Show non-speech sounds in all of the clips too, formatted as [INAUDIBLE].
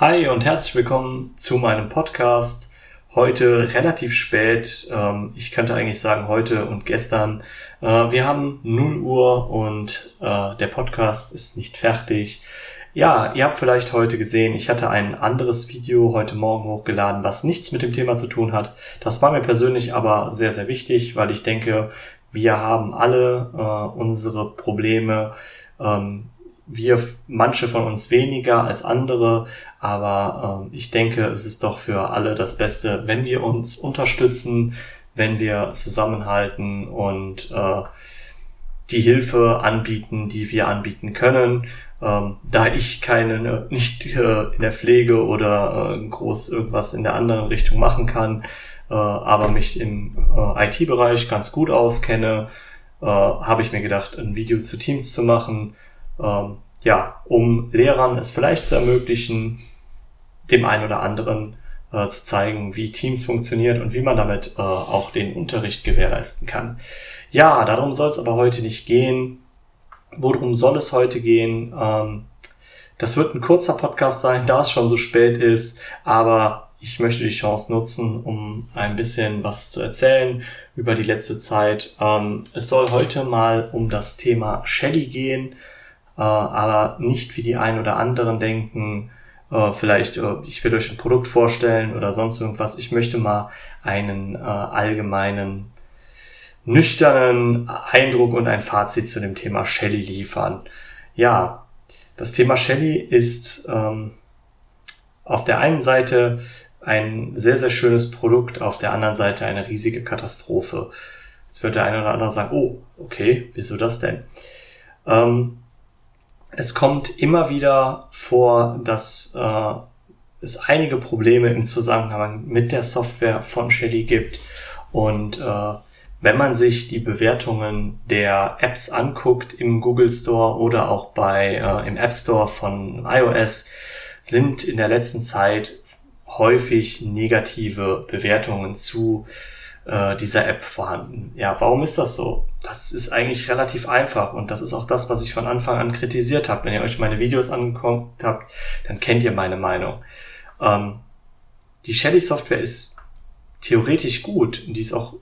Hi und herzlich willkommen zu meinem Podcast. Heute relativ spät. Ähm, ich könnte eigentlich sagen heute und gestern. Äh, wir haben 0 Uhr und äh, der Podcast ist nicht fertig. Ja, ihr habt vielleicht heute gesehen, ich hatte ein anderes Video heute Morgen hochgeladen, was nichts mit dem Thema zu tun hat. Das war mir persönlich aber sehr, sehr wichtig, weil ich denke, wir haben alle äh, unsere Probleme. Ähm, wir, manche von uns weniger als andere, aber äh, ich denke, es ist doch für alle das Beste, wenn wir uns unterstützen, wenn wir zusammenhalten und äh, die Hilfe anbieten, die wir anbieten können. Ähm, da ich keine, [LAUGHS] nicht äh, in der Pflege oder äh, groß irgendwas in der anderen Richtung machen kann, äh, aber mich im äh, IT-Bereich ganz gut auskenne, äh, habe ich mir gedacht, ein Video zu Teams zu machen, ähm, ja, um Lehrern es vielleicht zu ermöglichen, dem einen oder anderen äh, zu zeigen, wie Teams funktioniert und wie man damit äh, auch den Unterricht gewährleisten kann. Ja, darum soll es aber heute nicht gehen. Worum soll es heute gehen? Ähm, das wird ein kurzer Podcast sein, [LAUGHS] da es schon so spät ist, aber ich möchte die Chance nutzen, um ein bisschen was zu erzählen über die letzte Zeit. Ähm, es soll heute mal um das Thema Shelly gehen, aber nicht wie die einen oder anderen denken, äh, vielleicht äh, ich will euch ein Produkt vorstellen oder sonst irgendwas. Ich möchte mal einen äh, allgemeinen nüchternen Eindruck und ein Fazit zu dem Thema Shelly liefern. Ja, das Thema Shelly ist ähm, auf der einen Seite ein sehr, sehr schönes Produkt, auf der anderen Seite eine riesige Katastrophe. Jetzt wird der eine oder andere sagen, oh, okay, wieso das denn? Ähm, es kommt immer wieder vor, dass äh, es einige Probleme im Zusammenhang mit der Software von Shelly gibt. Und äh, wenn man sich die Bewertungen der Apps anguckt im Google Store oder auch bei äh, im App Store von iOS, sind in der letzten Zeit häufig negative Bewertungen zu äh, dieser App vorhanden. Ja, warum ist das so? Das ist eigentlich relativ einfach und das ist auch das, was ich von Anfang an kritisiert habe. Wenn ihr euch meine Videos angeguckt habt, dann kennt ihr meine Meinung. Ähm, die Shelly-Software ist theoretisch gut und die ist auch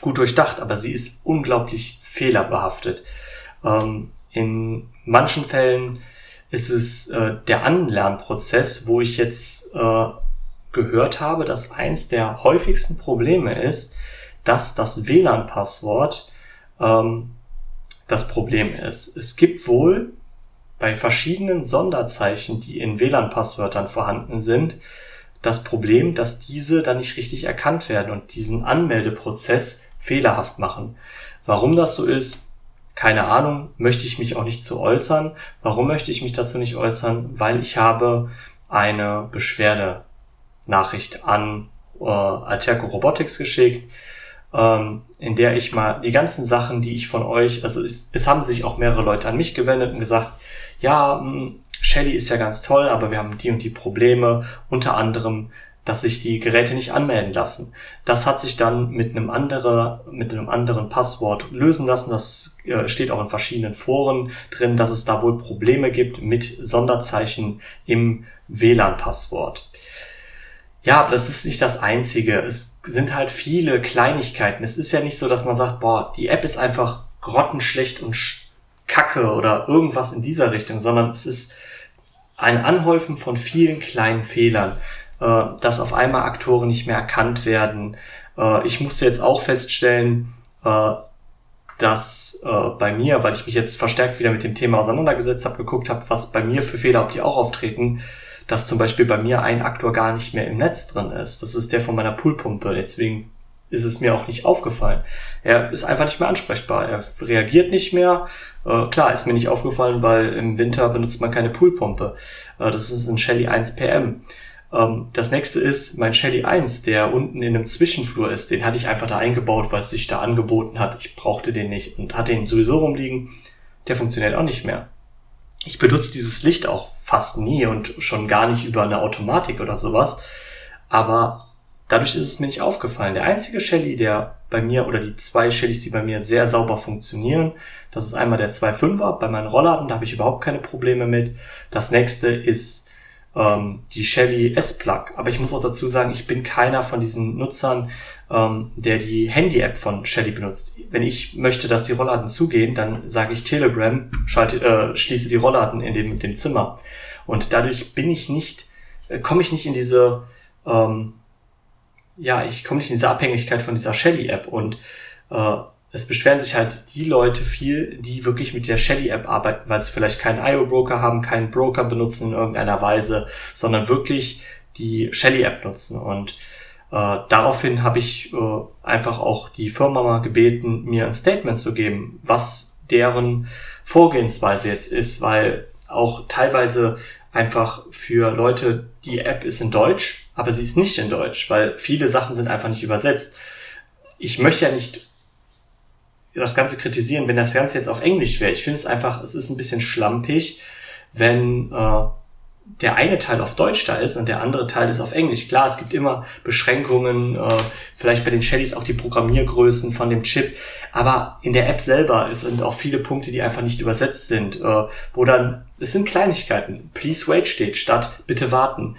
gut durchdacht, aber sie ist unglaublich fehlerbehaftet. Ähm, in manchen Fällen ist es äh, der Anlernprozess, wo ich jetzt äh, gehört habe, dass eins der häufigsten Probleme ist, dass das WLAN-Passwort ähm, das Problem ist. Es gibt wohl bei verschiedenen Sonderzeichen, die in WLAN-Passwörtern vorhanden sind, das Problem, dass diese dann nicht richtig erkannt werden und diesen Anmeldeprozess fehlerhaft machen. Warum das so ist, keine Ahnung, möchte ich mich auch nicht zu äußern. Warum möchte ich mich dazu nicht äußern? Weil ich habe eine Beschwerde Nachricht an äh, Alterco Robotics geschickt, ähm, in der ich mal die ganzen Sachen, die ich von euch, also es, es haben sich auch mehrere Leute an mich gewendet und gesagt, ja, mh, hm, Shelly ist ja ganz toll, aber wir haben die und die Probleme, unter anderem, dass sich die Geräte nicht anmelden lassen. Das hat sich dann mit einem anderen, mit einem anderen Passwort lösen lassen. Das äh, steht auch in verschiedenen Foren drin, dass es da wohl Probleme gibt mit Sonderzeichen im WLAN-Passwort. Ja, aber das ist nicht das Einzige. Es sind halt viele Kleinigkeiten. Es ist ja nicht so, dass man sagt, boah, die App ist einfach grottenschlecht und kacke oder irgendwas in dieser Richtung, sondern es ist ein Anhäufen von vielen kleinen Fehlern, äh, dass auf einmal Aktoren nicht mehr erkannt werden. Äh, ich musste jetzt auch feststellen, äh, dass äh, bei mir, weil ich mich jetzt verstärkt wieder mit dem Thema auseinandergesetzt habe, geguckt habe, was bei mir für Fehler, ob die auch auftreten, dass zum Beispiel bei mir ein Aktor gar nicht mehr im Netz drin ist. Das ist der von meiner Poolpumpe. Deswegen ist es mir auch nicht aufgefallen. Er ist einfach nicht mehr ansprechbar. Er reagiert nicht mehr. Äh, klar, ist mir nicht aufgefallen, weil im Winter benutzt man keine Poolpumpe. Äh, das ist ein Shelly 1 PM. Ähm, das nächste ist mein Shelly 1, der unten in einem Zwischenflur ist. Den hatte ich einfach da eingebaut, weil es sich da angeboten hat. Ich brauchte den nicht und hatte ihn sowieso rumliegen. Der funktioniert auch nicht mehr. Ich benutze dieses Licht auch fast nie und schon gar nicht über eine Automatik oder sowas. Aber dadurch ist es mir nicht aufgefallen. Der einzige Shelly, der bei mir, oder die zwei Shellys, die bei mir sehr sauber funktionieren, das ist einmal der 2.5er bei meinen Rollladen, da habe ich überhaupt keine Probleme mit. Das nächste ist ähm, die Shelly S-Plug. Aber ich muss auch dazu sagen, ich bin keiner von diesen Nutzern, ähm, der die Handy-App von Shelly benutzt. Wenn ich möchte, dass die Rollladen zugehen, dann sage ich Telegram, schalte, äh, schließe die Rollladen in dem, dem Zimmer. Und dadurch bin ich nicht, äh, komme ich nicht in diese, ähm, ja, ich komme nicht in diese Abhängigkeit von dieser Shelly-App und äh, es beschweren sich halt die Leute viel, die wirklich mit der Shelly-App arbeiten, weil sie vielleicht keinen IO-Broker haben, keinen Broker benutzen in irgendeiner Weise, sondern wirklich die Shelly-App nutzen. Und äh, daraufhin habe ich äh, einfach auch die Firma mal gebeten, mir ein Statement zu geben, was deren Vorgehensweise jetzt ist, weil auch teilweise einfach für Leute, die App ist in Deutsch, aber sie ist nicht in Deutsch, weil viele Sachen sind einfach nicht übersetzt. Ich möchte ja nicht das Ganze kritisieren, wenn das Ganze jetzt auf Englisch wäre. Ich finde es einfach, es ist ein bisschen schlampig, wenn äh, der eine Teil auf Deutsch da ist und der andere Teil ist auf Englisch. Klar, es gibt immer Beschränkungen, äh, vielleicht bei den Shellys auch die Programmiergrößen von dem Chip, aber in der App selber sind auch viele Punkte, die einfach nicht übersetzt sind, äh, wo dann, es sind Kleinigkeiten, please wait steht statt bitte warten.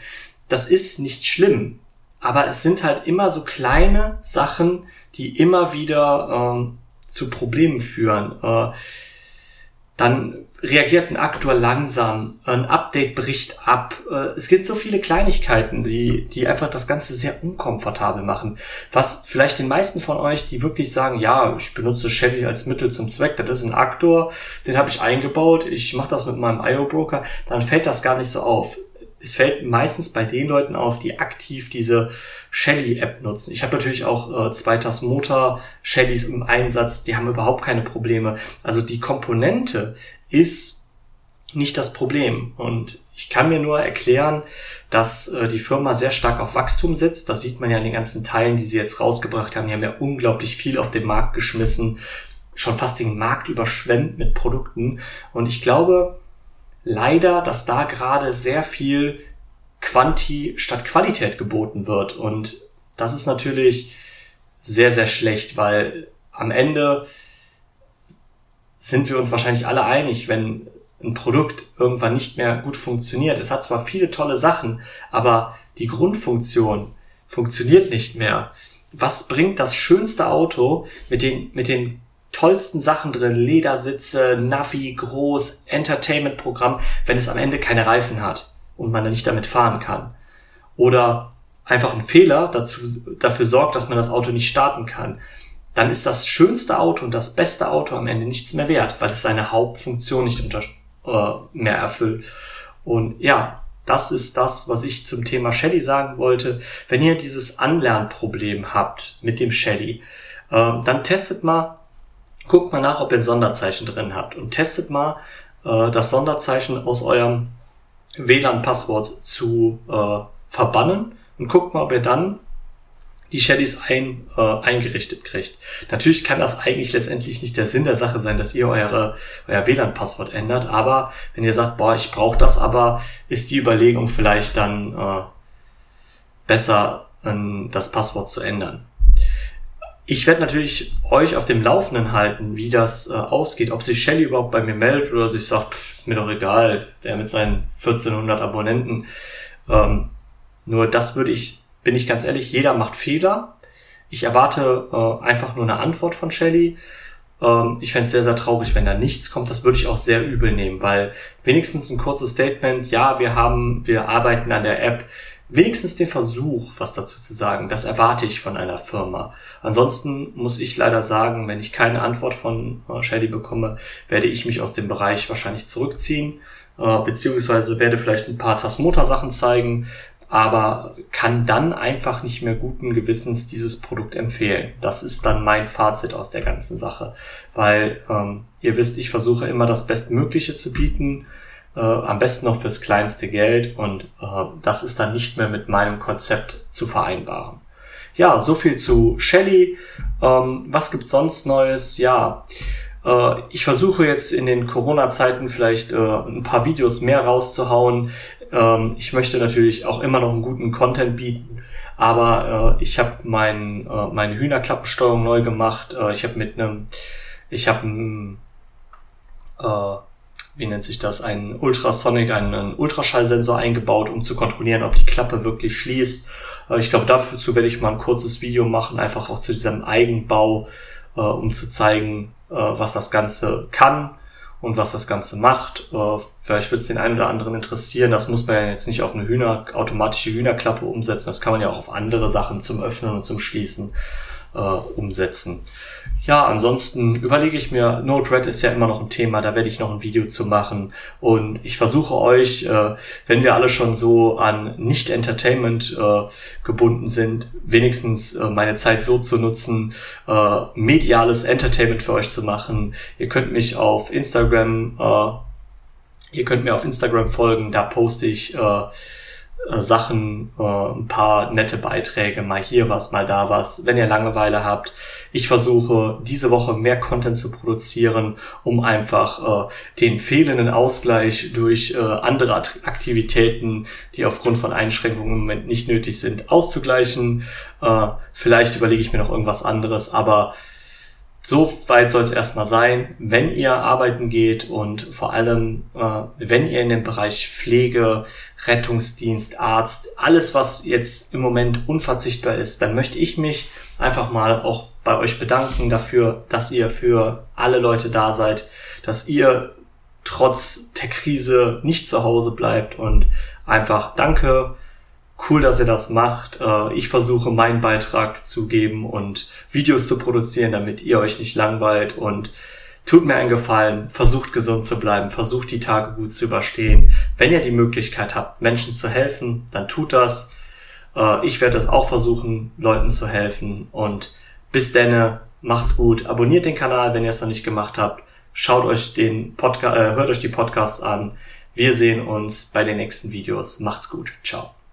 Das ist nicht schlimm, aber es sind halt immer so kleine Sachen, die immer wieder ähm, zu Problemen führen. Äh, dann reagiert ein Aktor langsam, ein Update bricht ab. Äh, es gibt so viele Kleinigkeiten, die, die einfach das Ganze sehr unkomfortabel machen. Was vielleicht den meisten von euch, die wirklich sagen, ja, ich benutze Shelly als Mittel zum Zweck, das ist ein Aktor, den habe ich eingebaut, ich mache das mit meinem IO-Broker, dann fällt das gar nicht so auf es fällt meistens bei den Leuten auf, die aktiv diese Shelly-App nutzen. Ich habe natürlich auch äh, zwei Motor Shellys im Einsatz, die haben überhaupt keine Probleme. Also die Komponente ist nicht das Problem. Und ich kann mir nur erklären, dass äh, die Firma sehr stark auf Wachstum setzt. Das sieht man ja in den ganzen Teilen, die sie jetzt rausgebracht haben. Die haben ja unglaublich viel auf den Markt geschmissen, schon fast den Markt überschwemmt mit Produkten. Und ich glaube, leider, dass da gerade sehr viel Quanti statt Qualität geboten wird. Und das ist natürlich sehr, sehr schlecht, weil am Ende sind wir uns wahrscheinlich alle einig, wenn ein Produkt irgendwann nicht mehr gut funktioniert. Es hat zwar viele tolle Sachen, aber die Grundfunktion funktioniert nicht mehr. Was bringt das schönste Auto mit den, mit den tollsten Sachen drin, Ledersitze, Navi, groß, Entertainment-Programm, wenn es am Ende keine Reifen hat und man nicht damit fahren kann. Oder einfach ein Fehler dazu, dafür sorgt, dass man das Auto nicht starten kann. Dann ist das schönste Auto und das beste Auto am Ende nichts mehr wert, weil es seine Hauptfunktion nicht unter, äh, mehr erfüllt. Und ja, das ist das, was ich zum Thema Shelly sagen wollte. Wenn ihr dieses Anlernproblem habt mit dem Shelly, äh, dann testet mal guckt mal nach, ob ihr ein Sonderzeichen drin habt und testet mal äh, das Sonderzeichen aus eurem WLAN-Passwort zu äh, verbannen und guckt mal, ob ihr dann die Shellys ein, äh, eingerichtet kriegt. Natürlich kann das eigentlich letztendlich nicht der Sinn der Sache sein, dass ihr eure, euer WLAN-Passwort ändert, aber wenn ihr sagt, boah, ich brauche das aber, ist die Überlegung vielleicht dann äh, besser, äh, das Passwort zu ändern. Ich werde natürlich euch auf dem Laufenden halten, wie das äh, ausgeht, ob sich Shelly überhaupt bei mir meldet oder sich sagt, pff, ist mir doch egal, der mit seinen 1400 Abonnenten. Ähm, nur das würde ich, bin ich ganz ehrlich, jeder macht Fehler. Ich erwarte äh, einfach nur eine Antwort von Shelly. Ähm, ich fände es sehr, sehr traurig, wenn da nichts kommt. Das würde ich auch sehr übel nehmen, weil wenigstens ein kurzes Statement, ja, wir haben, wir arbeiten an der App, wenigstens den Versuch, was dazu zu sagen. Das erwarte ich von einer Firma. Ansonsten muss ich leider sagen, wenn ich keine Antwort von äh, Shelly bekomme, werde ich mich aus dem Bereich wahrscheinlich zurückziehen, äh, beziehungsweise werde vielleicht ein paar Tasmota-Sachen zeigen, aber kann dann einfach nicht mehr guten Gewissens dieses Produkt empfehlen. Das ist dann mein Fazit aus der ganzen Sache, weil ähm, ihr wisst, ich versuche immer das Bestmögliche zu bieten äh, am besten noch fürs kleinste Geld und äh, das ist dann nicht mehr mit meinem Konzept zu vereinbaren. Ja, so viel zu Shelly. Ähm, was gibt's sonst Neues? Ja, äh, ich versuche jetzt in den Corona-Zeiten vielleicht äh, ein paar Videos mehr rauszuhauen. Ähm, ich möchte natürlich auch immer noch einen guten Content bieten, aber äh, ich habe mein, äh, meine Hühnerklappensteuerung neu gemacht. Äh, ich habe mit einem, ich habe äh, wie nennt sich das, einen Ultrasonic, einen Ultraschallsensor eingebaut, um zu kontrollieren, ob die Klappe wirklich schließt. Äh, ich glaube, dazu werde ich mal ein kurzes Video machen, einfach auch zu diesem Eigenbau, äh, um zu zeigen, äh, was das Ganze kann und was das Ganze macht. Äh, vielleicht wird es den einen oder anderen interessieren. Das muss man ja jetzt nicht auf eine Hühner, automatische Hühnerklappe umsetzen. Das kann man ja auch auf andere Sachen zum Öffnen und zum Schließen äh, umsetzen. Ja, ansonsten überlege ich mir, Node-RED ist ja immer noch ein Thema, da werde ich noch ein Video zu machen. Und ich versuche euch, äh, wenn wir alle schon so an Nicht-Entertainment äh, gebunden sind, wenigstens äh, meine Zeit so zu nutzen, äh, mediales Entertainment für euch zu machen. Ihr könnt mich auf Instagram, äh, ihr könnt mir auf Instagram folgen, da poste ich äh, Sachen, äh, ein paar nette Beiträge, mal hier was, mal da was, wenn ihr Langeweile habt. Ich versuche diese Woche mehr Content zu produzieren, um einfach äh, den fehlenden Ausgleich durch äh, andere Aktivitäten, die aufgrund von Einschränkungen im Moment nicht nötig sind, auszugleichen. Äh, vielleicht überlege ich mir noch irgendwas anderes, aber so weit soll es erstmal sein, wenn ihr arbeiten geht und vor allem, äh, wenn ihr in dem Bereich Pflege, Rettungsdienst, Arzt, alles, was jetzt im Moment unverzichtbar ist, dann möchte ich mich einfach mal auch bei euch bedanken dafür, dass ihr für alle Leute da seid, dass ihr trotz der Krise nicht zu Hause bleibt und einfach danke cool, dass ihr das macht. Äh, ich versuche meinen Beitrag zu geben und Videos zu produzieren, damit ihr euch nicht langweilt und tut mir einen Gefallen, versucht gesund zu bleiben, versucht die Tage gut zu überstehen. Wenn ihr die Möglichkeit habt, Menschen zu helfen, dann tut das. Äh, ich werde es auch versuchen, Leuten zu helfen und bis denne, macht's gut. Abonniert den Kanal, wenn ihr es noch nicht gemacht habt. Schaut euch den Podcast, äh, hört euch die Podcasts an. Wir sehen uns bei den nächsten Videos. Macht's gut. Ciao.